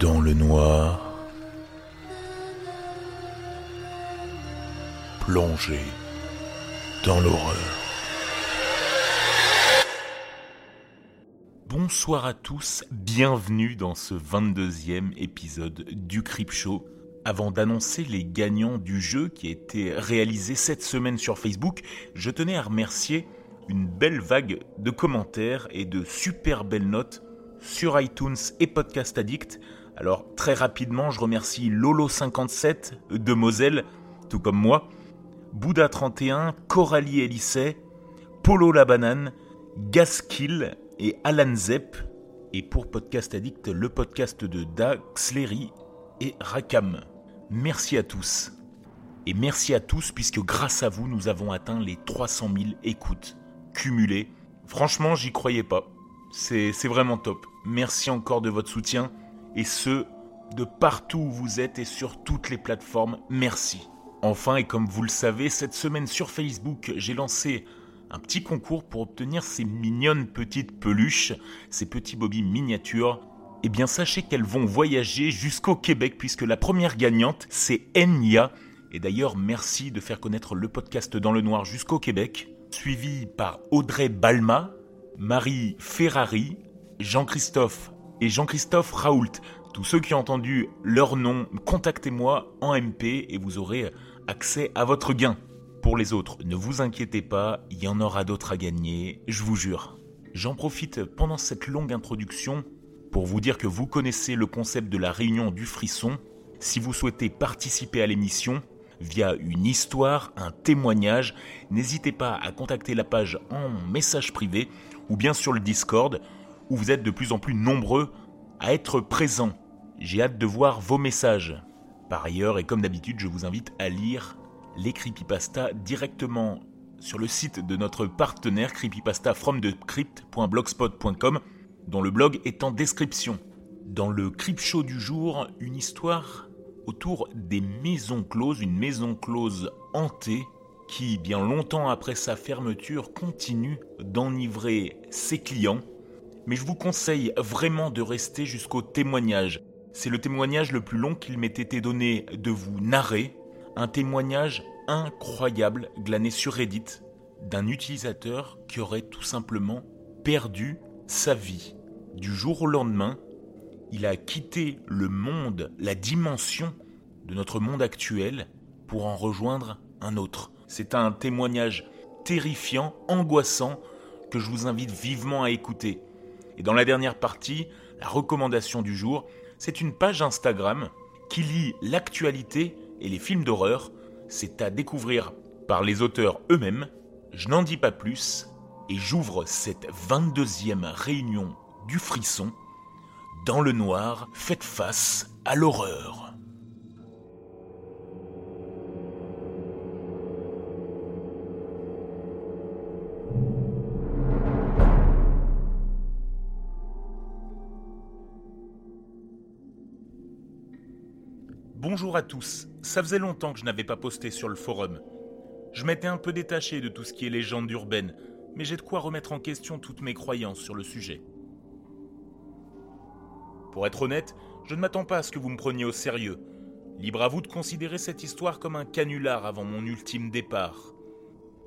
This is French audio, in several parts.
dans le noir, plongé dans l'horreur. Bonsoir à tous, bienvenue dans ce 22e épisode du Crip Show. Avant d'annoncer les gagnants du jeu qui a été réalisé cette semaine sur Facebook, je tenais à remercier une belle vague de commentaires et de super belles notes sur iTunes et Podcast Addict. Alors très rapidement, je remercie Lolo57 de Moselle, tout comme moi, Bouddha31, Coralie Elisset, Polo la banane, Gaskill et Alan Zepp. Et pour Podcast Addict, le podcast de Dax, Lery et Rakam. Merci à tous. Et merci à tous puisque grâce à vous, nous avons atteint les 300 000 écoutes cumulées. Franchement, j'y croyais pas. C'est vraiment top. Merci encore de votre soutien et ce, de partout où vous êtes et sur toutes les plateformes. Merci. Enfin, et comme vous le savez, cette semaine sur Facebook, j'ai lancé un petit concours pour obtenir ces mignonnes petites peluches, ces petits bobby miniatures. Eh bien, sachez qu'elles vont voyager jusqu'au Québec puisque la première gagnante, c'est Enya. Et d'ailleurs, merci de faire connaître le podcast Dans le Noir jusqu'au Québec, suivi par Audrey Balma, Marie Ferrari, Jean-Christophe et Jean-Christophe Raoult. Tous ceux qui ont entendu leur nom, contactez-moi en MP et vous aurez accès à votre gain. Pour les autres, ne vous inquiétez pas, il y en aura d'autres à gagner, je vous jure. J'en profite pendant cette longue introduction pour vous dire que vous connaissez le concept de la réunion du frisson. Si vous souhaitez participer à l'émission, via une histoire, un témoignage, n'hésitez pas à contacter la page en message privé ou bien sur le Discord où vous êtes de plus en plus nombreux à être présents. J'ai hâte de voir vos messages. Par ailleurs, et comme d'habitude, je vous invite à lire les creepypasta directement sur le site de notre partenaire creepypastafromthecrypt.blogspot.com dont le blog est en description. Dans le Creep Show du jour, une histoire autour des maisons closes, une maison close hantée qui, bien longtemps après sa fermeture, continue d'enivrer ses clients mais je vous conseille vraiment de rester jusqu'au témoignage. C'est le témoignage le plus long qu'il m'ait été donné de vous narrer, un témoignage incroyable glané sur Reddit d'un utilisateur qui aurait tout simplement perdu sa vie. Du jour au lendemain, il a quitté le monde, la dimension de notre monde actuel pour en rejoindre un autre. C'est un témoignage terrifiant, angoissant, que je vous invite vivement à écouter. Et dans la dernière partie, la recommandation du jour, c'est une page Instagram qui lit l'actualité et les films d'horreur. C'est à découvrir par les auteurs eux-mêmes. Je n'en dis pas plus et j'ouvre cette 22e réunion du frisson. Dans le noir, faites face à l'horreur. Bonjour à tous, ça faisait longtemps que je n'avais pas posté sur le forum. Je m'étais un peu détaché de tout ce qui est légende urbaine, mais j'ai de quoi remettre en question toutes mes croyances sur le sujet. Pour être honnête, je ne m'attends pas à ce que vous me preniez au sérieux. Libre à vous de considérer cette histoire comme un canular avant mon ultime départ.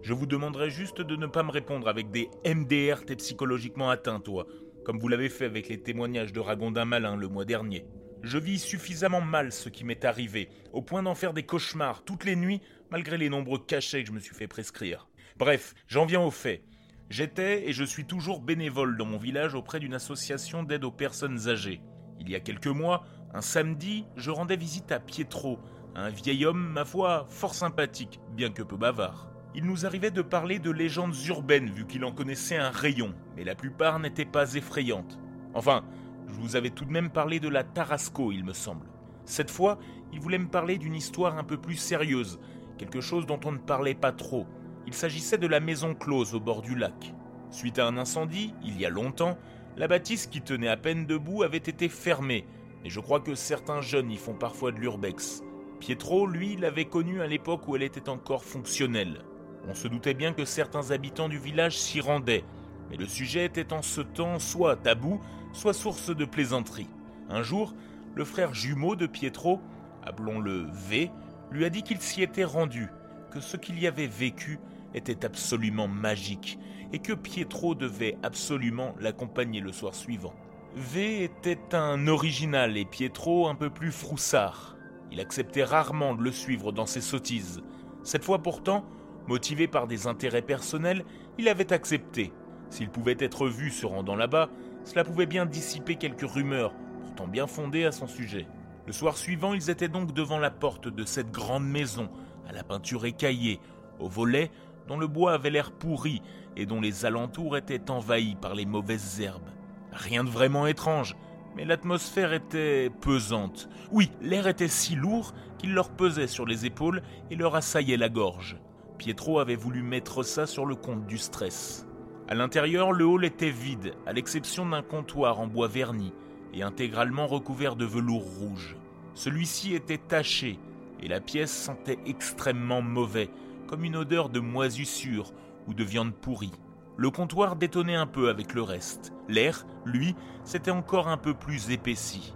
Je vous demanderai juste de ne pas me répondre avec des MDR t'es psychologiquement atteint, toi, comme vous l'avez fait avec les témoignages de Ragondin Malin le mois dernier. Je vis suffisamment mal ce qui m'est arrivé, au point d'en faire des cauchemars toutes les nuits, malgré les nombreux cachets que je me suis fait prescrire. Bref, j'en viens au fait. J'étais et je suis toujours bénévole dans mon village auprès d'une association d'aide aux personnes âgées. Il y a quelques mois, un samedi, je rendais visite à Pietro, un vieil homme, ma foi, fort sympathique, bien que peu bavard. Il nous arrivait de parler de légendes urbaines vu qu'il en connaissait un rayon, mais la plupart n'étaient pas effrayantes. Enfin, je vous avais tout de même parlé de la Tarasco, il me semble. Cette fois, il voulait me parler d'une histoire un peu plus sérieuse, quelque chose dont on ne parlait pas trop. Il s'agissait de la maison close au bord du lac. Suite à un incendie, il y a longtemps, la bâtisse qui tenait à peine debout avait été fermée, et je crois que certains jeunes y font parfois de l'urbex. Pietro, lui, l'avait connue à l'époque où elle était encore fonctionnelle. On se doutait bien que certains habitants du village s'y rendaient, mais le sujet était en ce temps soit tabou, soit source de plaisanterie. Un jour, le frère jumeau de Pietro, appelons-le V, lui a dit qu'il s'y était rendu, que ce qu'il y avait vécu était absolument magique et que Pietro devait absolument l'accompagner le soir suivant. V était un original et Pietro un peu plus froussard. Il acceptait rarement de le suivre dans ses sottises. Cette fois pourtant, motivé par des intérêts personnels, il avait accepté. S'il pouvait être vu se rendant là-bas, cela pouvait bien dissiper quelques rumeurs, pourtant bien fondées à son sujet. Le soir suivant, ils étaient donc devant la porte de cette grande maison, à la peinture écaillée, au volet dont le bois avait l'air pourri et dont les alentours étaient envahis par les mauvaises herbes. Rien de vraiment étrange, mais l'atmosphère était pesante. Oui, l'air était si lourd qu'il leur pesait sur les épaules et leur assaillait la gorge. Pietro avait voulu mettre ça sur le compte du stress. À l'intérieur, le hall était vide, à l'exception d'un comptoir en bois verni et intégralement recouvert de velours rouge. Celui-ci était taché et la pièce sentait extrêmement mauvais, comme une odeur de moisissure ou de viande pourrie. Le comptoir détonnait un peu avec le reste. L'air, lui, s'était encore un peu plus épaissi.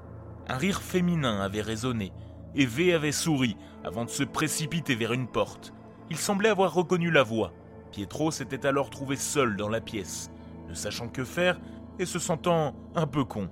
Un rire féminin avait résonné, et V avait souri avant de se précipiter vers une porte. Il semblait avoir reconnu la voix. Pietro s'était alors trouvé seul dans la pièce, ne sachant que faire et se sentant un peu con.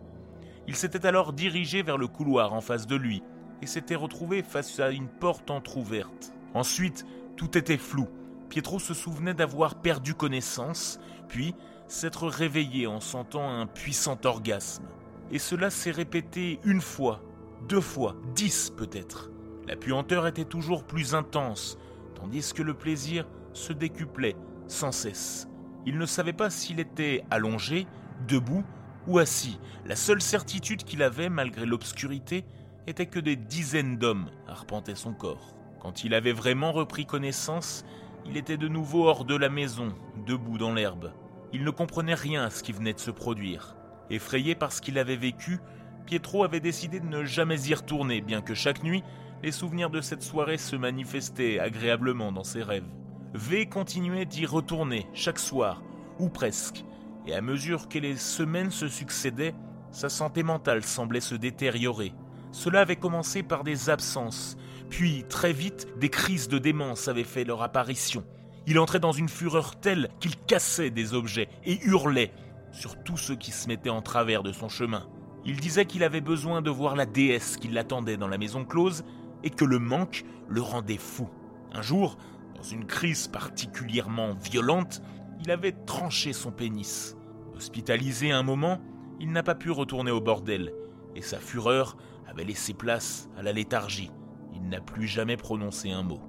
Il s'était alors dirigé vers le couloir en face de lui et s'était retrouvé face à une porte entr'ouverte. Ensuite, tout était flou. Pietro se souvenait d'avoir perdu connaissance, puis s'être réveillé en sentant un puissant orgasme. Et cela s'est répété une fois, deux fois, dix peut-être. La puanteur était toujours plus intense, tandis que le plaisir se décuplait sans cesse. Il ne savait pas s'il était allongé, debout ou assis. La seule certitude qu'il avait, malgré l'obscurité, était que des dizaines d'hommes arpentaient son corps. Quand il avait vraiment repris connaissance, il était de nouveau hors de la maison, debout dans l'herbe. Il ne comprenait rien à ce qui venait de se produire. Effrayé par ce qu'il avait vécu, Pietro avait décidé de ne jamais y retourner, bien que chaque nuit, les souvenirs de cette soirée se manifestaient agréablement dans ses rêves. V continuait d'y retourner chaque soir, ou presque, et à mesure que les semaines se succédaient, sa santé mentale semblait se détériorer. Cela avait commencé par des absences, puis, très vite, des crises de démence avaient fait leur apparition. Il entrait dans une fureur telle qu'il cassait des objets et hurlait sur tous ceux qui se mettaient en travers de son chemin. Il disait qu'il avait besoin de voir la déesse qui l'attendait dans la maison close et que le manque le rendait fou. Un jour, dans une crise particulièrement violente, il avait tranché son pénis. Hospitalisé un moment, il n'a pas pu retourner au bordel, et sa fureur avait laissé place à la léthargie il n'a plus jamais prononcé un mot.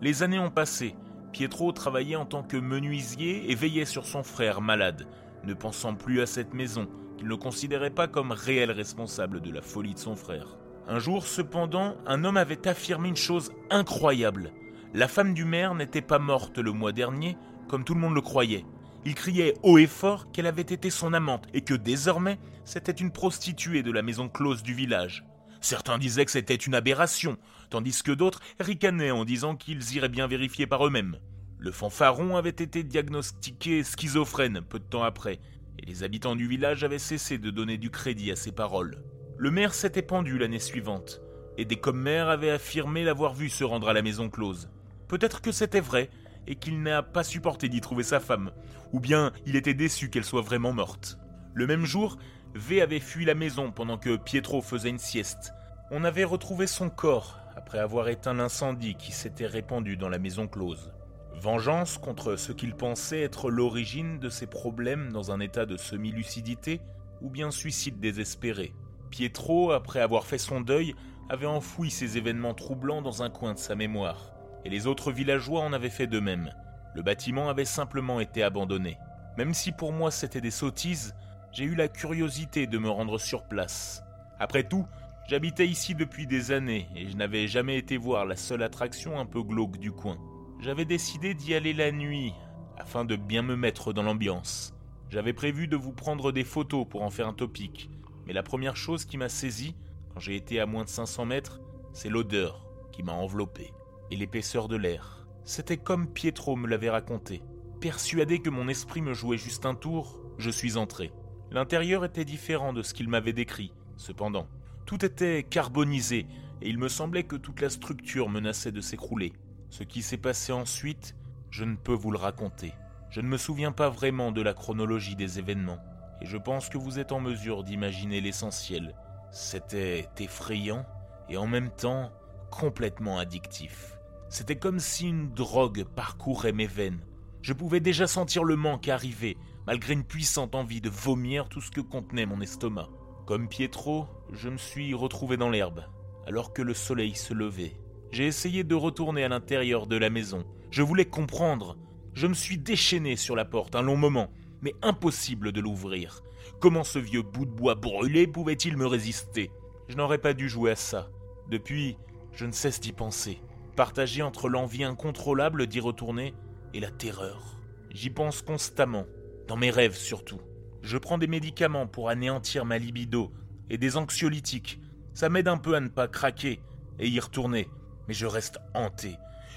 Les années ont passé. Pietro travaillait en tant que menuisier et veillait sur son frère malade, ne pensant plus à cette maison, qu'il ne considérait pas comme réel responsable de la folie de son frère. Un jour, cependant, un homme avait affirmé une chose incroyable. La femme du maire n'était pas morte le mois dernier, comme tout le monde le croyait. Il criait haut et fort qu'elle avait été son amante et que désormais c'était une prostituée de la maison close du village. Certains disaient que c'était une aberration, tandis que d'autres ricanaient en disant qu'ils iraient bien vérifier par eux-mêmes. Le fanfaron avait été diagnostiqué schizophrène peu de temps après, et les habitants du village avaient cessé de donner du crédit à ses paroles. Le maire s'était pendu l'année suivante, et des commères avaient affirmé l'avoir vu se rendre à la maison close. Peut-être que c'était vrai, et qu'il n'a pas supporté d'y trouver sa femme, ou bien il était déçu qu'elle soit vraiment morte. Le même jour, V avait fui la maison pendant que Pietro faisait une sieste. On avait retrouvé son corps après avoir éteint l'incendie qui s'était répandu dans la maison close. Vengeance contre ce qu'il pensait être l'origine de ses problèmes dans un état de semi-lucidité ou bien suicide désespéré. Pietro, après avoir fait son deuil, avait enfoui ces événements troublants dans un coin de sa mémoire, et les autres villageois en avaient fait de même. Le bâtiment avait simplement été abandonné. Même si pour moi c'était des sottises, j'ai eu la curiosité de me rendre sur place. Après tout, j'habitais ici depuis des années et je n'avais jamais été voir la seule attraction un peu glauque du coin. J'avais décidé d'y aller la nuit afin de bien me mettre dans l'ambiance. J'avais prévu de vous prendre des photos pour en faire un topic, mais la première chose qui m'a saisi quand j'ai été à moins de 500 mètres, c'est l'odeur qui m'a enveloppé l'épaisseur de l'air. C'était comme Pietro me l'avait raconté. Persuadé que mon esprit me jouait juste un tour, je suis entré. L'intérieur était différent de ce qu'il m'avait décrit. Cependant, Tout était carbonisé, et il me semblait que toute la structure menaçait de s'écrouler. Ce qui s'est passé ensuite, je ne peux vous le raconter. Je ne me souviens pas vraiment de la chronologie des événements, et je pense que vous êtes en mesure d'imaginer l'essentiel. C'était effrayant et en même temps complètement addictif. C'était comme si une drogue parcourait mes veines. Je pouvais déjà sentir le manque arriver, malgré une puissante envie de vomir tout ce que contenait mon estomac. Comme Pietro, je me suis retrouvé dans l'herbe, alors que le soleil se levait. J'ai essayé de retourner à l'intérieur de la maison. Je voulais comprendre. Je me suis déchaîné sur la porte un long moment, mais impossible de l'ouvrir. Comment ce vieux bout de bois brûlé pouvait-il me résister? Je n'aurais pas dû jouer à ça. Depuis, je ne cesse d'y penser, partagé entre l'envie incontrôlable d'y retourner et la terreur. J'y pense constamment, dans mes rêves surtout. Je prends des médicaments pour anéantir ma libido et des anxiolytiques. Ça m'aide un peu à ne pas craquer et y retourner, mais je reste hanté,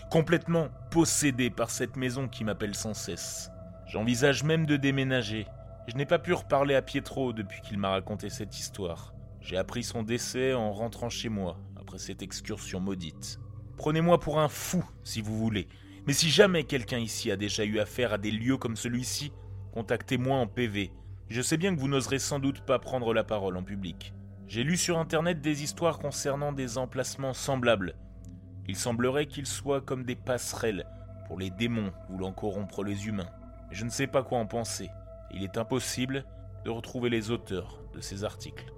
complètement possédé par cette maison qui m'appelle sans cesse. J'envisage même de déménager. Je n'ai pas pu reparler à Pietro depuis qu'il m'a raconté cette histoire. J'ai appris son décès en rentrant chez moi, après cette excursion maudite. Prenez-moi pour un fou, si vous voulez, mais si jamais quelqu'un ici a déjà eu affaire à des lieux comme celui-ci, contactez-moi en PV. Je sais bien que vous n'oserez sans doute pas prendre la parole en public. J'ai lu sur internet des histoires concernant des emplacements semblables. Il semblerait qu'ils soient comme des passerelles pour les démons voulant corrompre les humains. Je ne sais pas quoi en penser. Il est impossible de retrouver les auteurs de ces articles.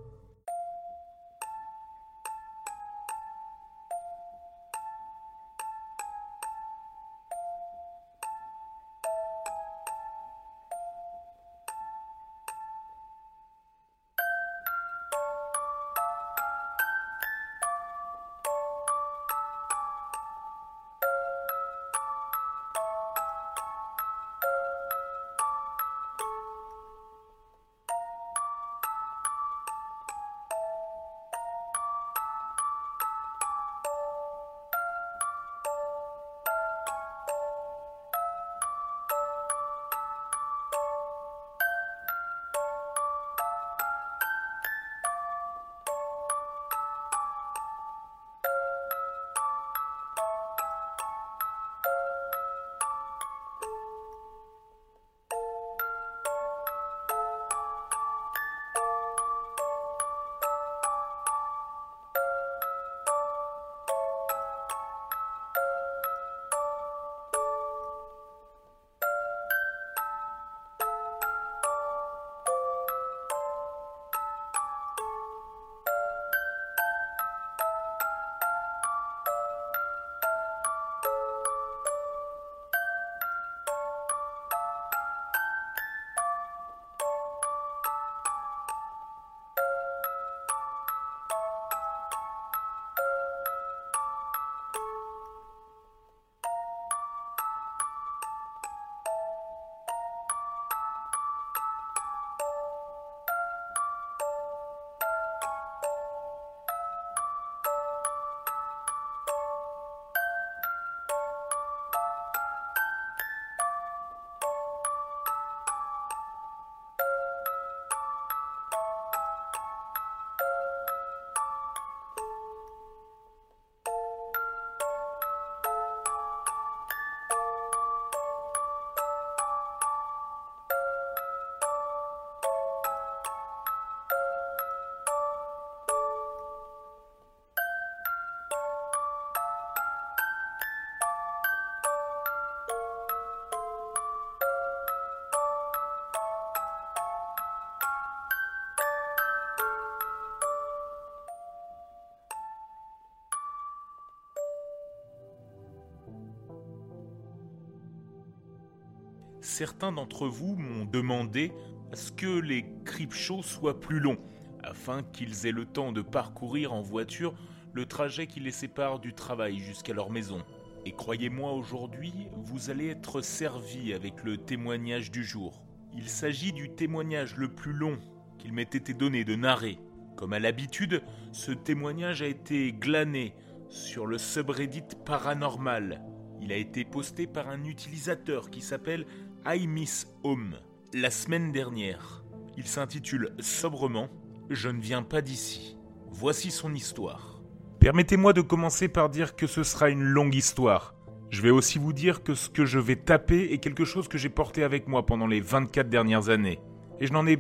Certains d'entre vous m'ont demandé à ce que les shows soient plus longs, afin qu'ils aient le temps de parcourir en voiture le trajet qui les sépare du travail jusqu'à leur maison. Et croyez-moi aujourd'hui, vous allez être servi avec le témoignage du jour. Il s'agit du témoignage le plus long qu'il m'ait été donné de narrer. Comme à l'habitude, ce témoignage a été glané sur le subreddit paranormal. Il a été posté par un utilisateur qui s'appelle I Miss Home la semaine dernière. Il s'intitule sobrement Je ne viens pas d'ici. Voici son histoire. Permettez-moi de commencer par dire que ce sera une longue histoire. Je vais aussi vous dire que ce que je vais taper est quelque chose que j'ai porté avec moi pendant les 24 dernières années. Et je n'en ai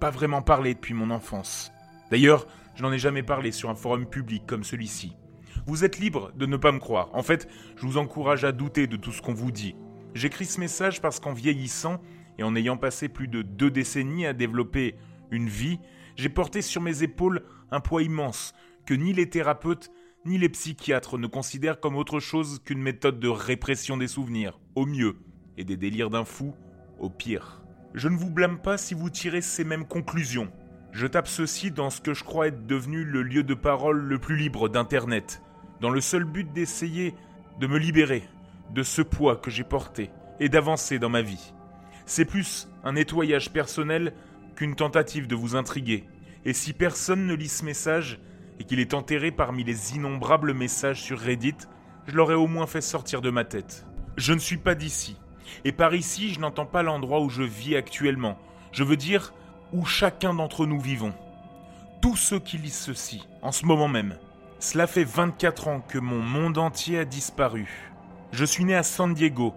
pas vraiment parlé depuis mon enfance. D'ailleurs, je n'en ai jamais parlé sur un forum public comme celui-ci. Vous êtes libre de ne pas me croire. En fait, je vous encourage à douter de tout ce qu'on vous dit. J'écris ce message parce qu'en vieillissant et en ayant passé plus de deux décennies à développer une vie, j'ai porté sur mes épaules un poids immense que ni les thérapeutes ni les psychiatres ne considèrent comme autre chose qu'une méthode de répression des souvenirs, au mieux, et des délires d'un fou, au pire. Je ne vous blâme pas si vous tirez ces mêmes conclusions. Je tape ceci dans ce que je crois être devenu le lieu de parole le plus libre d'Internet, dans le seul but d'essayer de me libérer de ce poids que j'ai porté et d'avancer dans ma vie. C'est plus un nettoyage personnel qu'une tentative de vous intriguer. Et si personne ne lit ce message, et qu'il est enterré parmi les innombrables messages sur Reddit, je l'aurais au moins fait sortir de ma tête. Je ne suis pas d'ici. Et par ici, je n'entends pas l'endroit où je vis actuellement. Je veux dire où chacun d'entre nous vivons. Tous ceux qui lisent ceci, en ce moment même. Cela fait 24 ans que mon monde entier a disparu. Je suis né à San Diego,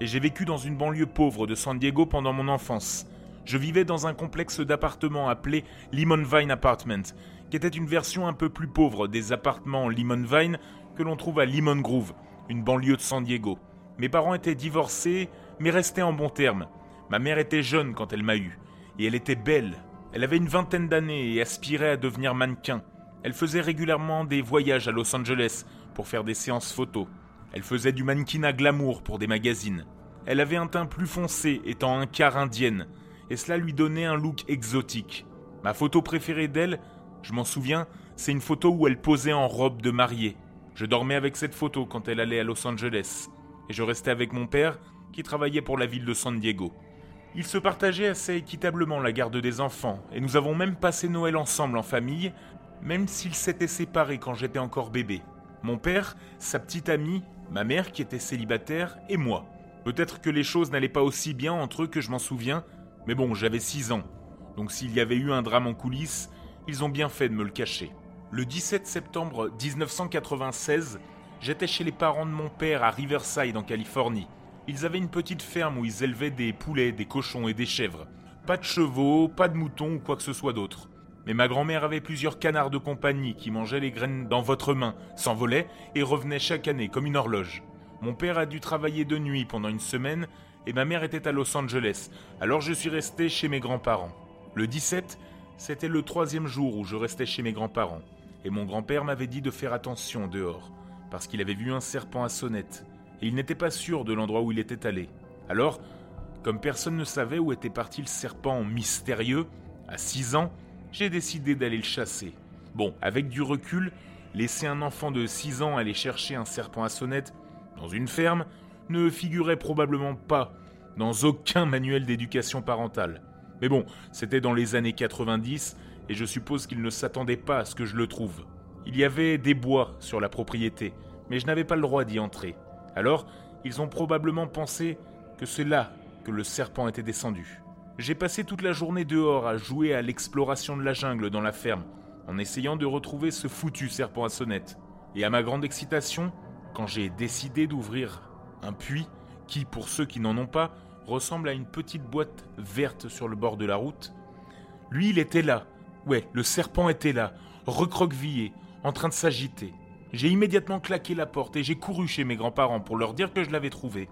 et j'ai vécu dans une banlieue pauvre de San Diego pendant mon enfance. Je vivais dans un complexe d'appartements appelé Lemon Vine Apartment, qui était une version un peu plus pauvre des appartements Lemon Vine que l'on trouve à Lemon Grove, une banlieue de San Diego. Mes parents étaient divorcés, mais restaient en bons termes. Ma mère était jeune quand elle m'a eu, et elle était belle. Elle avait une vingtaine d'années et aspirait à devenir mannequin. Elle faisait régulièrement des voyages à Los Angeles pour faire des séances photos. Elle faisait du mannequinat glamour pour des magazines. Elle avait un teint plus foncé, étant un quart indienne, et cela lui donnait un look exotique. Ma photo préférée d'elle je m'en souviens, c'est une photo où elle posait en robe de mariée. Je dormais avec cette photo quand elle allait à Los Angeles. Et je restais avec mon père, qui travaillait pour la ville de San Diego. Il se partageait assez équitablement la garde des enfants, et nous avons même passé Noël ensemble en famille, même s'ils s'étaient séparés quand j'étais encore bébé. Mon père, sa petite amie, ma mère qui était célibataire, et moi. Peut-être que les choses n'allaient pas aussi bien entre eux que je m'en souviens, mais bon, j'avais 6 ans. Donc s'il y avait eu un drame en coulisses, ils ont bien fait de me le cacher. Le 17 septembre 1996, j'étais chez les parents de mon père à Riverside en Californie. Ils avaient une petite ferme où ils élevaient des poulets, des cochons et des chèvres. Pas de chevaux, pas de moutons ou quoi que ce soit d'autre. Mais ma grand-mère avait plusieurs canards de compagnie qui mangeaient les graines dans votre main, s'envolaient et revenaient chaque année comme une horloge. Mon père a dû travailler de nuit pendant une semaine et ma mère était à Los Angeles, alors je suis resté chez mes grands-parents. Le 17, c'était le troisième jour où je restais chez mes grands-parents, et mon grand-père m'avait dit de faire attention dehors, parce qu'il avait vu un serpent à sonnette, et il n'était pas sûr de l'endroit où il était allé. Alors, comme personne ne savait où était parti le serpent mystérieux, à 6 ans, j'ai décidé d'aller le chasser. Bon, avec du recul, laisser un enfant de 6 ans aller chercher un serpent à sonnette dans une ferme ne figurait probablement pas dans aucun manuel d'éducation parentale. Mais bon, c'était dans les années 90, et je suppose qu'ils ne s'attendaient pas à ce que je le trouve. Il y avait des bois sur la propriété, mais je n'avais pas le droit d'y entrer. Alors, ils ont probablement pensé que c'est là que le serpent était descendu. J'ai passé toute la journée dehors à jouer à l'exploration de la jungle dans la ferme, en essayant de retrouver ce foutu serpent à sonnette. Et à ma grande excitation, quand j'ai décidé d'ouvrir un puits, qui, pour ceux qui n'en ont pas, ressemble à une petite boîte verte sur le bord de la route. Lui, il était là. Ouais, le serpent était là, recroquevillé, en train de s'agiter. J'ai immédiatement claqué la porte et j'ai couru chez mes grands-parents pour leur dire que je l'avais trouvé.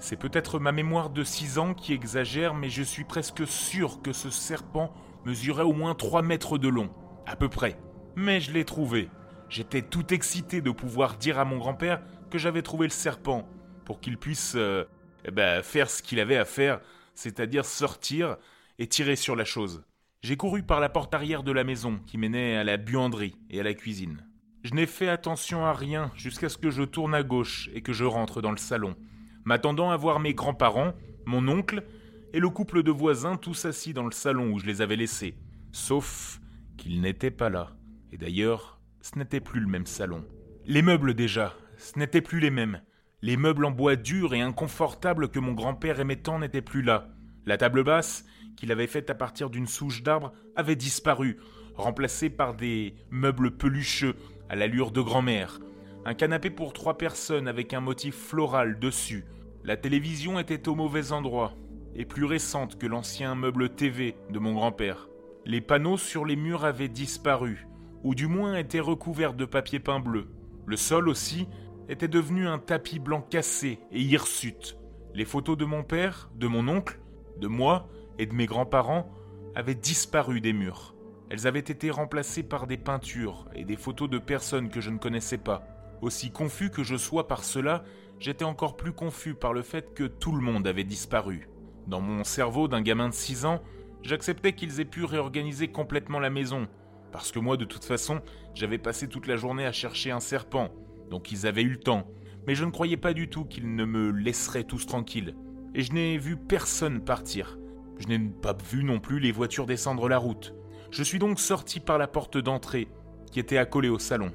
C'est peut-être ma mémoire de 6 ans qui exagère, mais je suis presque sûr que ce serpent mesurait au moins 3 mètres de long, à peu près. Mais je l'ai trouvé. J'étais tout excité de pouvoir dire à mon grand-père que j'avais trouvé le serpent, pour qu'il puisse euh, eh ben, faire ce qu'il avait à faire, c'est-à-dire sortir et tirer sur la chose. J'ai couru par la porte arrière de la maison qui menait à la buanderie et à la cuisine. Je n'ai fait attention à rien jusqu'à ce que je tourne à gauche et que je rentre dans le salon, m'attendant à voir mes grands-parents, mon oncle et le couple de voisins tous assis dans le salon où je les avais laissés. Sauf qu'ils n'étaient pas là. Et d'ailleurs, ce n'était plus le même salon. Les meubles déjà, ce n'étaient plus les mêmes. Les meubles en bois dur et inconfortables que mon grand-père aimait tant n'étaient plus là. La table basse, qu'il avait faite à partir d'une souche d'arbre, avait disparu, remplacés par des meubles pelucheux à l'allure de grand-mère, un canapé pour trois personnes avec un motif floral dessus. La télévision était au mauvais endroit, et plus récente que l'ancien meuble TV de mon grand-père. Les panneaux sur les murs avaient disparu, ou du moins étaient recouverts de papier peint bleu. Le sol aussi était devenu un tapis blanc cassé et hirsute. Les photos de mon père, de mon oncle, de moi et de mes grands-parents avaient disparu des murs. Elles avaient été remplacées par des peintures et des photos de personnes que je ne connaissais pas. Aussi confus que je sois par cela, j'étais encore plus confus par le fait que tout le monde avait disparu. Dans mon cerveau d'un gamin de 6 ans, j'acceptais qu'ils aient pu réorganiser complètement la maison, parce que moi de toute façon, j'avais passé toute la journée à chercher un serpent, donc ils avaient eu le temps. Mais je ne croyais pas du tout qu'ils ne me laisseraient tous tranquilles. Et je n'ai vu personne partir. Je n'ai pas vu non plus les voitures descendre la route. Je suis donc sorti par la porte d'entrée, qui était accolée au salon.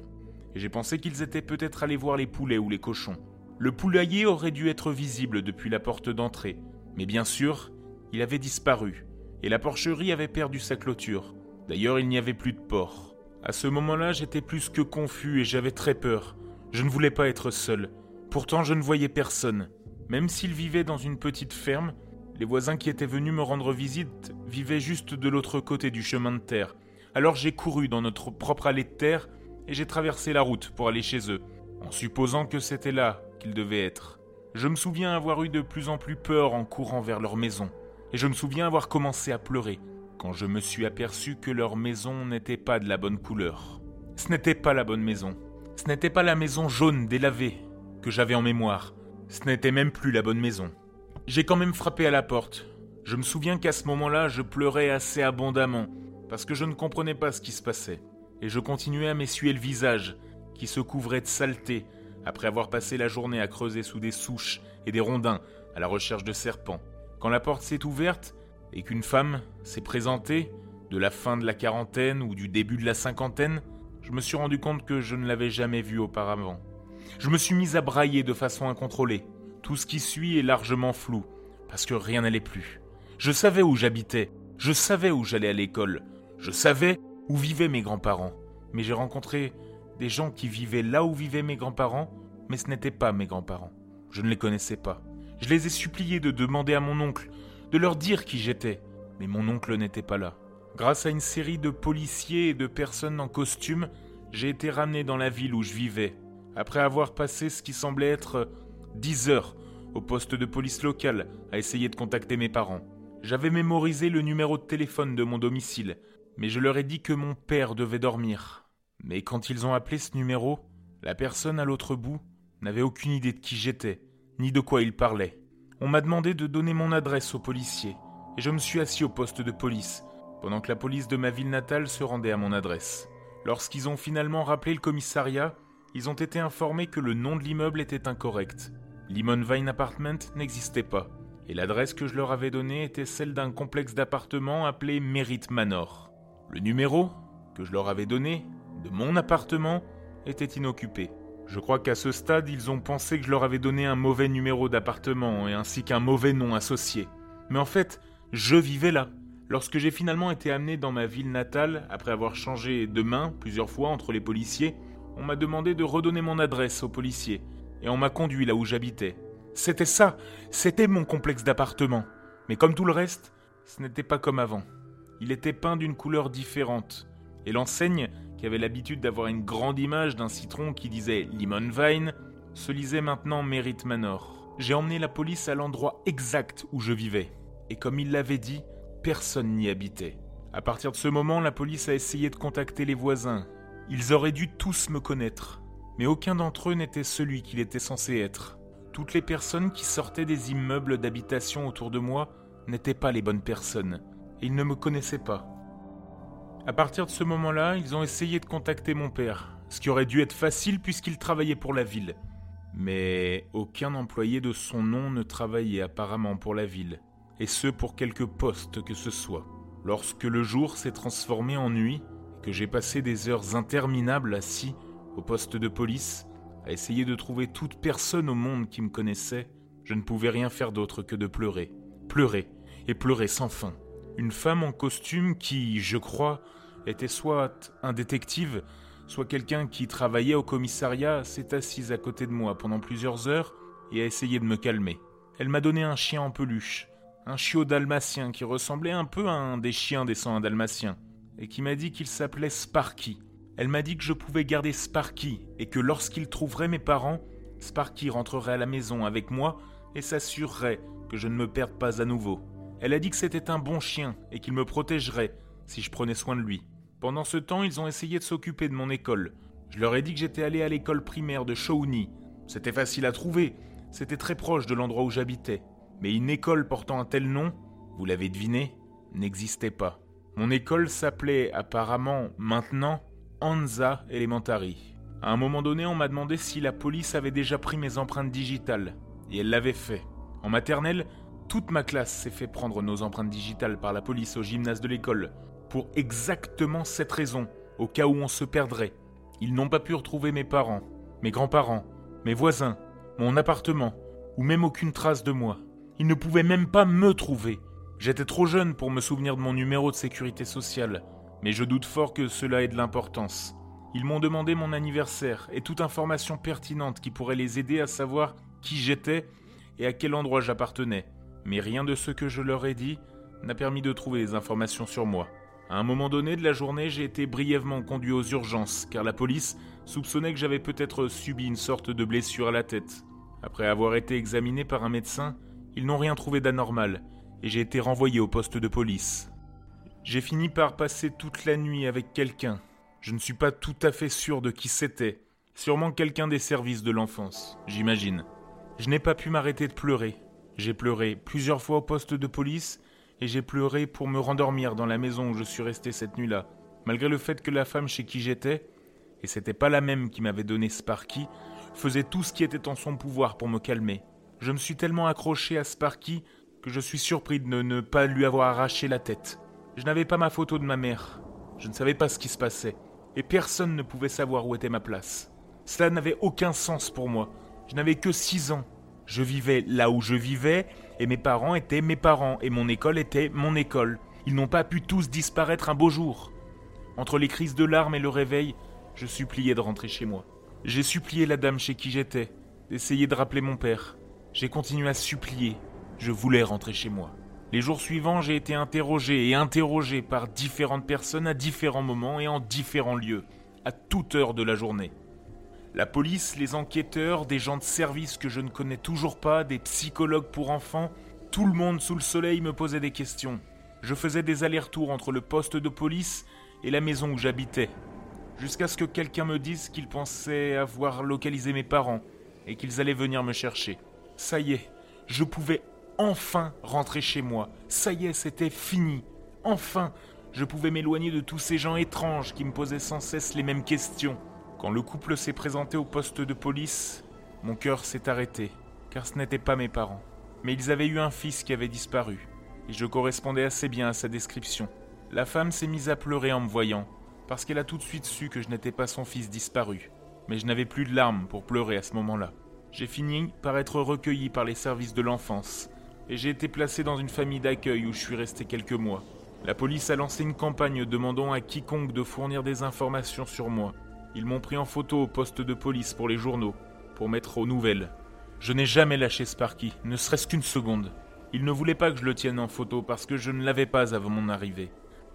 Et j'ai pensé qu'ils étaient peut-être allés voir les poulets ou les cochons. Le poulailler aurait dû être visible depuis la porte d'entrée, mais bien sûr, il avait disparu, et la porcherie avait perdu sa clôture. D'ailleurs, il n'y avait plus de porc. À ce moment-là, j'étais plus que confus et j'avais très peur. Je ne voulais pas être seul. Pourtant, je ne voyais personne. Même s'il vivait dans une petite ferme, les voisins qui étaient venus me rendre visite vivaient juste de l'autre côté du chemin de terre. Alors j'ai couru dans notre propre allée de terre et j'ai traversé la route pour aller chez eux, en supposant que c'était là qu'ils devaient être. Je me souviens avoir eu de plus en plus peur en courant vers leur maison, et je me souviens avoir commencé à pleurer quand je me suis aperçu que leur maison n'était pas de la bonne couleur. Ce n'était pas la bonne maison. Ce n'était pas la maison jaune délavée que j'avais en mémoire. Ce n'était même plus la bonne maison. J'ai quand même frappé à la porte. Je me souviens qu'à ce moment-là, je pleurais assez abondamment, parce que je ne comprenais pas ce qui se passait. Et je continuais à m'essuyer le visage, qui se couvrait de saleté, après avoir passé la journée à creuser sous des souches et des rondins à la recherche de serpents. Quand la porte s'est ouverte et qu'une femme s'est présentée, de la fin de la quarantaine ou du début de la cinquantaine, je me suis rendu compte que je ne l'avais jamais vue auparavant. Je me suis mis à brailler de façon incontrôlée. Tout ce qui suit est largement flou, parce que rien n'allait plus. Je savais où j'habitais, je savais où j'allais à l'école, je savais où vivaient mes grands-parents, mais j'ai rencontré des gens qui vivaient là où vivaient mes grands-parents, mais ce n'étaient pas mes grands-parents. Je ne les connaissais pas. Je les ai suppliés de demander à mon oncle, de leur dire qui j'étais, mais mon oncle n'était pas là. Grâce à une série de policiers et de personnes en costume, j'ai été ramené dans la ville où je vivais, après avoir passé ce qui semblait être dix heures au poste de police local à essayer de contacter mes parents. J'avais mémorisé le numéro de téléphone de mon domicile, mais je leur ai dit que mon père devait dormir. Mais quand ils ont appelé ce numéro, la personne à l'autre bout n'avait aucune idée de qui j'étais, ni de quoi il parlait. On m'a demandé de donner mon adresse au policier, et je me suis assis au poste de police, pendant que la police de ma ville natale se rendait à mon adresse. Lorsqu'ils ont finalement rappelé le commissariat, ils ont été informés que le nom de l'immeuble était incorrect. Limon Vine Apartment n'existait pas, et l'adresse que je leur avais donnée était celle d'un complexe d'appartements appelé Merit Manor. Le numéro que je leur avais donné, de mon appartement, était inoccupé. Je crois qu'à ce stade, ils ont pensé que je leur avais donné un mauvais numéro d'appartement et ainsi qu'un mauvais nom associé. Mais en fait, je vivais là. Lorsque j'ai finalement été amené dans ma ville natale, après avoir changé de main plusieurs fois entre les policiers, on m'a demandé de redonner mon adresse aux policiers, et on m'a conduit là où j'habitais. C'était ça, c'était mon complexe d'appartement. Mais comme tout le reste, ce n'était pas comme avant. Il était peint d'une couleur différente, et l'enseigne, qui avait l'habitude d'avoir une grande image d'un citron qui disait Lemon Vine, se lisait maintenant Merit Manor. J'ai emmené la police à l'endroit exact où je vivais, et comme il l'avait dit, personne n'y habitait. À partir de ce moment, la police a essayé de contacter les voisins. Ils auraient dû tous me connaître, mais aucun d'entre eux n'était celui qu'il était censé être. Toutes les personnes qui sortaient des immeubles d'habitation autour de moi n'étaient pas les bonnes personnes, et ils ne me connaissaient pas. À partir de ce moment-là, ils ont essayé de contacter mon père, ce qui aurait dû être facile puisqu'il travaillait pour la ville. Mais aucun employé de son nom ne travaillait apparemment pour la ville et ce pour quelque poste que ce soit. Lorsque le jour s'est transformé en nuit, et que j'ai passé des heures interminables assis au poste de police, à essayer de trouver toute personne au monde qui me connaissait, je ne pouvais rien faire d'autre que de pleurer, pleurer et pleurer sans fin. Une femme en costume qui, je crois, était soit un détective, soit quelqu'un qui travaillait au commissariat, s'est assise à côté de moi pendant plusieurs heures et a essayé de me calmer. Elle m'a donné un chien en peluche, un chiot dalmatien qui ressemblait un peu à un des chiens des sangs dalmatiens, et qui m'a dit qu'il s'appelait Sparky. Elle m'a dit que je pouvais garder Sparky et que lorsqu'il trouverait mes parents, Sparky rentrerait à la maison avec moi et s'assurerait que je ne me perde pas à nouveau. Elle a dit que c'était un bon chien et qu'il me protégerait si je prenais soin de lui. Pendant ce temps, ils ont essayé de s'occuper de mon école. Je leur ai dit que j'étais allé à l'école primaire de Shawnee. C'était facile à trouver, c'était très proche de l'endroit où j'habitais. Mais une école portant un tel nom, vous l'avez deviné, n'existait pas. Mon école s'appelait apparemment maintenant Anza Elementary. À un moment donné, on m'a demandé si la police avait déjà pris mes empreintes digitales, et elle l'avait fait. En maternelle, toute ma classe s'est fait prendre nos empreintes digitales par la police au gymnase de l'école, pour exactement cette raison, au cas où on se perdrait. Ils n'ont pas pu retrouver mes parents, mes grands-parents, mes voisins, mon appartement, ou même aucune trace de moi. Ils ne pouvaient même pas me trouver. J'étais trop jeune pour me souvenir de mon numéro de sécurité sociale, mais je doute fort que cela ait de l'importance. Ils m'ont demandé mon anniversaire et toute information pertinente qui pourrait les aider à savoir qui j'étais et à quel endroit j'appartenais. Mais rien de ce que je leur ai dit n'a permis de trouver des informations sur moi. À un moment donné de la journée, j'ai été brièvement conduit aux urgences, car la police soupçonnait que j'avais peut-être subi une sorte de blessure à la tête. Après avoir été examiné par un médecin, ils n'ont rien trouvé d'anormal, et j'ai été renvoyé au poste de police. J'ai fini par passer toute la nuit avec quelqu'un. Je ne suis pas tout à fait sûr de qui c'était. Sûrement quelqu'un des services de l'enfance, j'imagine. Je n'ai pas pu m'arrêter de pleurer. J'ai pleuré plusieurs fois au poste de police et j'ai pleuré pour me rendormir dans la maison où je suis resté cette nuit-là, malgré le fait que la femme chez qui j'étais, et c'était pas la même qui m'avait donné Sparky, faisait tout ce qui était en son pouvoir pour me calmer. Je me suis tellement accroché à Sparky que je suis surpris de ne pas lui avoir arraché la tête. Je n'avais pas ma photo de ma mère. Je ne savais pas ce qui se passait. Et personne ne pouvait savoir où était ma place. Cela n'avait aucun sens pour moi. Je n'avais que six ans. Je vivais là où je vivais, et mes parents étaient mes parents, et mon école était mon école. Ils n'ont pas pu tous disparaître un beau jour. Entre les crises de larmes et le réveil, je suppliais de rentrer chez moi. J'ai supplié la dame chez qui j'étais, d'essayer de rappeler mon père. J'ai continué à supplier. Je voulais rentrer chez moi. Les jours suivants, j'ai été interrogé et interrogé par différentes personnes à différents moments et en différents lieux, à toute heure de la journée. La police, les enquêteurs, des gens de service que je ne connais toujours pas, des psychologues pour enfants, tout le monde sous le soleil me posait des questions. Je faisais des allers-retours entre le poste de police et la maison où j'habitais, jusqu'à ce que quelqu'un me dise qu'il pensait avoir localisé mes parents et qu'ils allaient venir me chercher. Ça y est, je pouvais enfin rentrer chez moi. Ça y est, c'était fini. Enfin, je pouvais m'éloigner de tous ces gens étranges qui me posaient sans cesse les mêmes questions. Quand le couple s'est présenté au poste de police, mon cœur s'est arrêté, car ce n'étaient pas mes parents. Mais ils avaient eu un fils qui avait disparu, et je correspondais assez bien à sa description. La femme s'est mise à pleurer en me voyant, parce qu'elle a tout de suite su que je n'étais pas son fils disparu. Mais je n'avais plus de larmes pour pleurer à ce moment-là. J'ai fini par être recueilli par les services de l'enfance, et j'ai été placé dans une famille d'accueil où je suis resté quelques mois. La police a lancé une campagne demandant à quiconque de fournir des informations sur moi. Ils m'ont pris en photo au poste de police pour les journaux, pour mettre aux nouvelles. Je n'ai jamais lâché Sparky, ne serait-ce qu'une seconde. Il ne voulait pas que je le tienne en photo parce que je ne l'avais pas avant mon arrivée.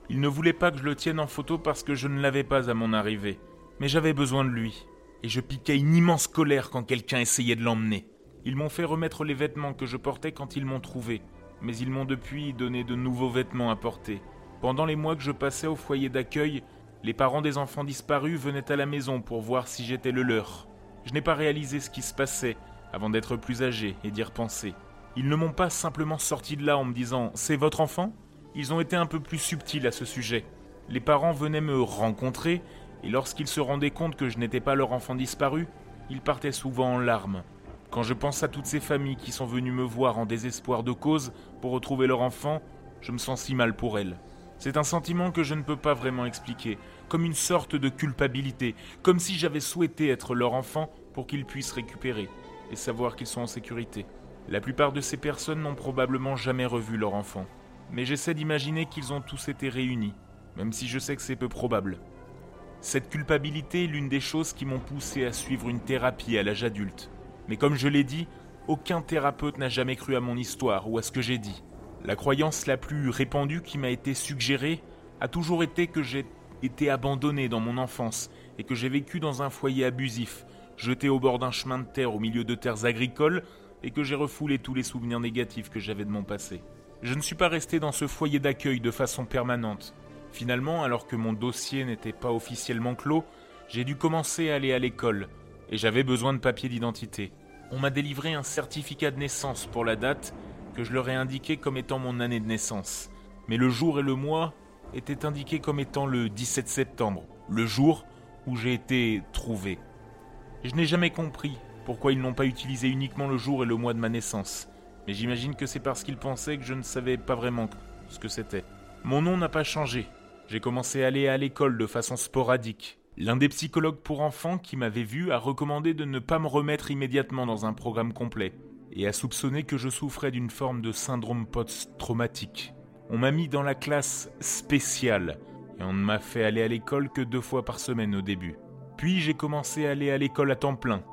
Il ne voulait pas que je le tienne en photo parce que je ne l'avais pas à mon arrivée. Mais j'avais besoin de lui. Et je piquais une immense colère quand quelqu'un essayait de l'emmener. Ils m'ont fait remettre les vêtements que je portais quand ils m'ont trouvé. Mais ils m'ont depuis donné de nouveaux vêtements à porter. Pendant les mois que je passais au foyer d'accueil, les parents des enfants disparus venaient à la maison pour voir si j'étais le leur. Je n'ai pas réalisé ce qui se passait avant d'être plus âgé et d'y repenser. Ils ne m'ont pas simplement sorti de là en me disant C'est votre enfant? Ils ont été un peu plus subtils à ce sujet. Les parents venaient me rencontrer et lorsqu'ils se rendaient compte que je n'étais pas leur enfant disparu, ils partaient souvent en larmes. Quand je pense à toutes ces familles qui sont venues me voir en désespoir de cause pour retrouver leur enfant, je me sens si mal pour elles. C'est un sentiment que je ne peux pas vraiment expliquer, comme une sorte de culpabilité, comme si j'avais souhaité être leur enfant pour qu'ils puissent récupérer et savoir qu'ils sont en sécurité. La plupart de ces personnes n'ont probablement jamais revu leur enfant, mais j'essaie d'imaginer qu'ils ont tous été réunis, même si je sais que c'est peu probable. Cette culpabilité est l'une des choses qui m'ont poussé à suivre une thérapie à l'âge adulte. Mais comme je l'ai dit, aucun thérapeute n'a jamais cru à mon histoire ou à ce que j'ai dit. La croyance la plus répandue qui m'a été suggérée a toujours été que j'ai été abandonné dans mon enfance et que j'ai vécu dans un foyer abusif, jeté au bord d'un chemin de terre au milieu de terres agricoles et que j'ai refoulé tous les souvenirs négatifs que j'avais de mon passé. Je ne suis pas resté dans ce foyer d'accueil de façon permanente. Finalement, alors que mon dossier n'était pas officiellement clos, j'ai dû commencer à aller à l'école et j'avais besoin de papier d'identité. On m'a délivré un certificat de naissance pour la date que je leur ai indiqué comme étant mon année de naissance. Mais le jour et le mois étaient indiqués comme étant le 17 septembre, le jour où j'ai été trouvé. Je n'ai jamais compris pourquoi ils n'ont pas utilisé uniquement le jour et le mois de ma naissance. Mais j'imagine que c'est parce qu'ils pensaient que je ne savais pas vraiment ce que c'était. Mon nom n'a pas changé. J'ai commencé à aller à l'école de façon sporadique. L'un des psychologues pour enfants qui m'avait vu a recommandé de ne pas me remettre immédiatement dans un programme complet et a soupçonné que je souffrais d'une forme de syndrome post-traumatique. On m'a mis dans la classe spéciale et on ne m'a fait aller à l'école que deux fois par semaine au début. Puis j'ai commencé à aller à l'école à temps plein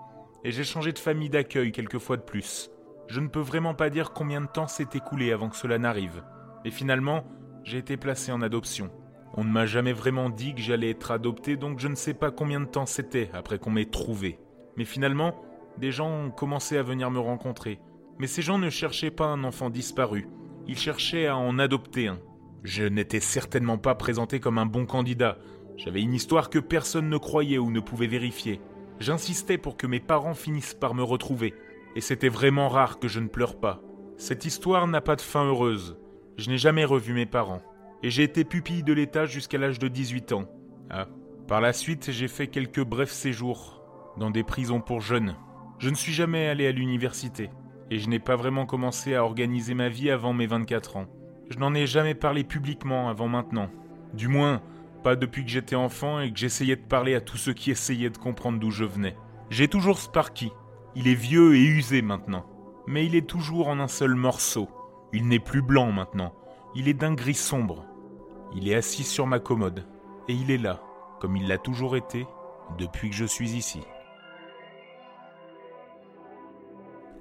et j'ai changé de famille d'accueil quelques fois de plus. Je ne peux vraiment pas dire combien de temps s'est écoulé avant que cela n'arrive. Mais finalement, j'ai été placé en adoption. On ne m'a jamais vraiment dit que j'allais être adopté, donc je ne sais pas combien de temps c'était après qu'on m'ait trouvé. Mais finalement, des gens commencé à venir me rencontrer. Mais ces gens ne cherchaient pas un enfant disparu, ils cherchaient à en adopter un. Je n'étais certainement pas présenté comme un bon candidat. J'avais une histoire que personne ne croyait ou ne pouvait vérifier. J'insistais pour que mes parents finissent par me retrouver. Et c'était vraiment rare que je ne pleure pas. Cette histoire n'a pas de fin heureuse. Je n'ai jamais revu mes parents. Et j'ai été pupille de l'État jusqu'à l'âge de 18 ans. Ah. Par la suite, j'ai fait quelques brefs séjours dans des prisons pour jeunes. Je ne suis jamais allé à l'université. Et je n'ai pas vraiment commencé à organiser ma vie avant mes 24 ans. Je n'en ai jamais parlé publiquement avant maintenant. Du moins, pas depuis que j'étais enfant et que j'essayais de parler à tous ceux qui essayaient de comprendre d'où je venais. J'ai toujours Sparky. Il est vieux et usé maintenant. Mais il est toujours en un seul morceau. Il n'est plus blanc maintenant. Il est d'un gris sombre. Il est assis sur ma commode. Et il est là, comme il l'a toujours été, depuis que je suis ici.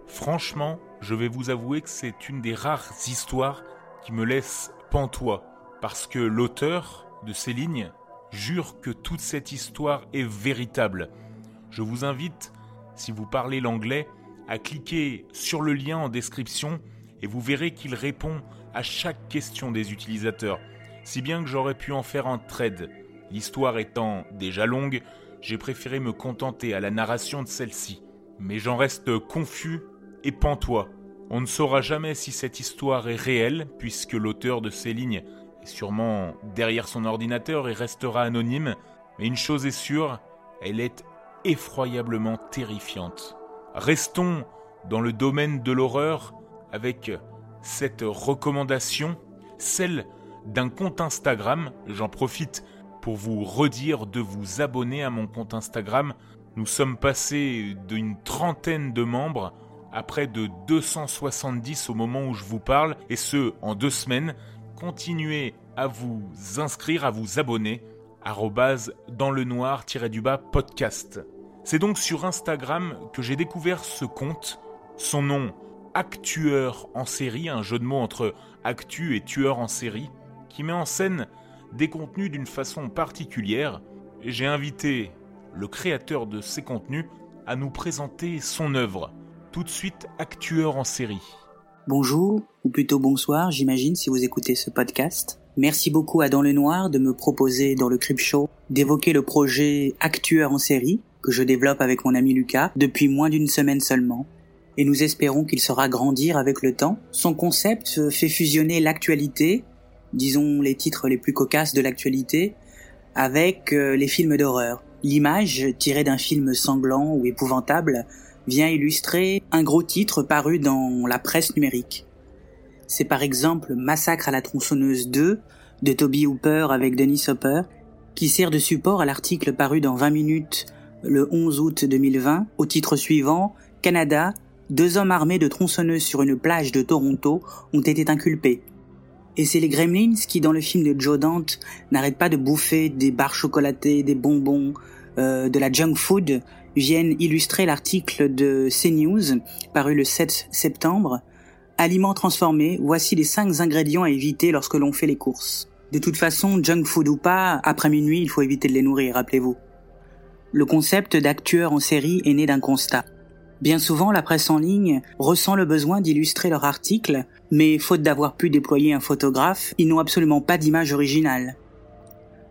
Franchement, je vais vous avouer que c'est une des rares histoires qui me laisse pantois. Parce que l'auteur, de ces lignes jure que toute cette histoire est véritable. Je vous invite, si vous parlez l'anglais, à cliquer sur le lien en description et vous verrez qu'il répond à chaque question des utilisateurs, si bien que j'aurais pu en faire un thread. L'histoire étant déjà longue, j'ai préféré me contenter à la narration de celle-ci. Mais j'en reste confus et pantois. On ne saura jamais si cette histoire est réelle, puisque l'auteur de ces lignes sûrement derrière son ordinateur et restera anonyme, mais une chose est sûre, elle est effroyablement terrifiante. Restons dans le domaine de l'horreur avec cette recommandation, celle d'un compte Instagram. J'en profite pour vous redire de vous abonner à mon compte Instagram. Nous sommes passés d'une trentaine de membres à près de 270 au moment où je vous parle, et ce, en deux semaines continuez à vous inscrire, à vous abonner, dans le noir-du-bas podcast. C'est donc sur Instagram que j'ai découvert ce compte, son nom Actueur en série, un jeu de mots entre actu et tueur en série, qui met en scène des contenus d'une façon particulière. J'ai invité le créateur de ces contenus à nous présenter son œuvre. Tout de suite, Actueur en série. Bonjour, ou plutôt bonsoir, j'imagine, si vous écoutez ce podcast. Merci beaucoup à Dans le Noir de me proposer dans le Crip Show d'évoquer le projet Actueur en série que je développe avec mon ami Lucas depuis moins d'une semaine seulement. Et nous espérons qu'il saura grandir avec le temps. Son concept fait fusionner l'actualité, disons les titres les plus cocasses de l'actualité, avec euh, les films d'horreur. L'image, tirée d'un film sanglant ou épouvantable, vient illustrer un gros titre paru dans la presse numérique. C'est par exemple Massacre à la tronçonneuse 2 de Toby Hooper avec Dennis Hopper, qui sert de support à l'article paru dans 20 minutes le 11 août 2020 au titre suivant Canada, deux hommes armés de tronçonneuses sur une plage de Toronto ont été inculpés. Et c'est les Gremlins qui, dans le film de Joe Dante, n'arrêtent pas de bouffer des barres chocolatées, des bonbons, euh, de la junk food, viennent illustrer l'article de CNews paru le 7 septembre. Aliments transformés, voici les 5 ingrédients à éviter lorsque l'on fait les courses. De toute façon, junk food ou pas, après minuit, il faut éviter de les nourrir, rappelez-vous. Le concept d'actueur en série est né d'un constat. Bien souvent, la presse en ligne ressent le besoin d'illustrer leur article, mais faute d'avoir pu déployer un photographe, ils n'ont absolument pas d'image originale.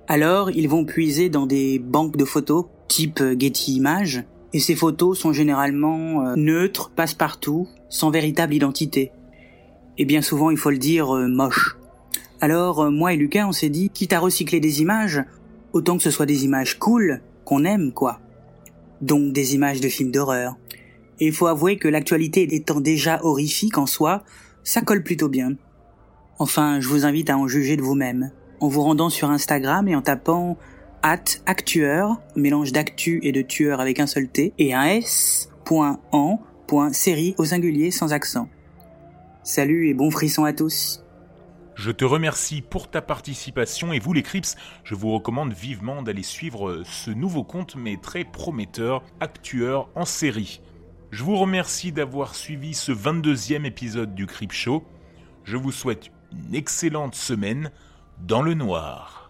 Alors, ils vont puiser dans des banques de photos type Getty Images, et ces photos sont généralement euh, neutres, passe-partout, sans véritable identité. Et bien souvent, il faut le dire, euh, moches. Alors, euh, moi et Lucas, on s'est dit, quitte à recycler des images, autant que ce soit des images cool, qu'on aime, quoi. Donc des images de films d'horreur. Et il faut avouer que l'actualité étant déjà horrifique en soi, ça colle plutôt bien. Enfin, je vous invite à en juger de vous-même, en vous rendant sur Instagram et en tapant at actueur, mélange d'actu et de tueur avec un seul T, et un S, point en, point série au singulier sans accent. Salut et bon frisson à tous. Je te remercie pour ta participation et vous les Crips, je vous recommande vivement d'aller suivre ce nouveau compte mais très prometteur, Actueur en série. Je vous remercie d'avoir suivi ce 22e épisode du Crip Show. Je vous souhaite une excellente semaine dans le noir.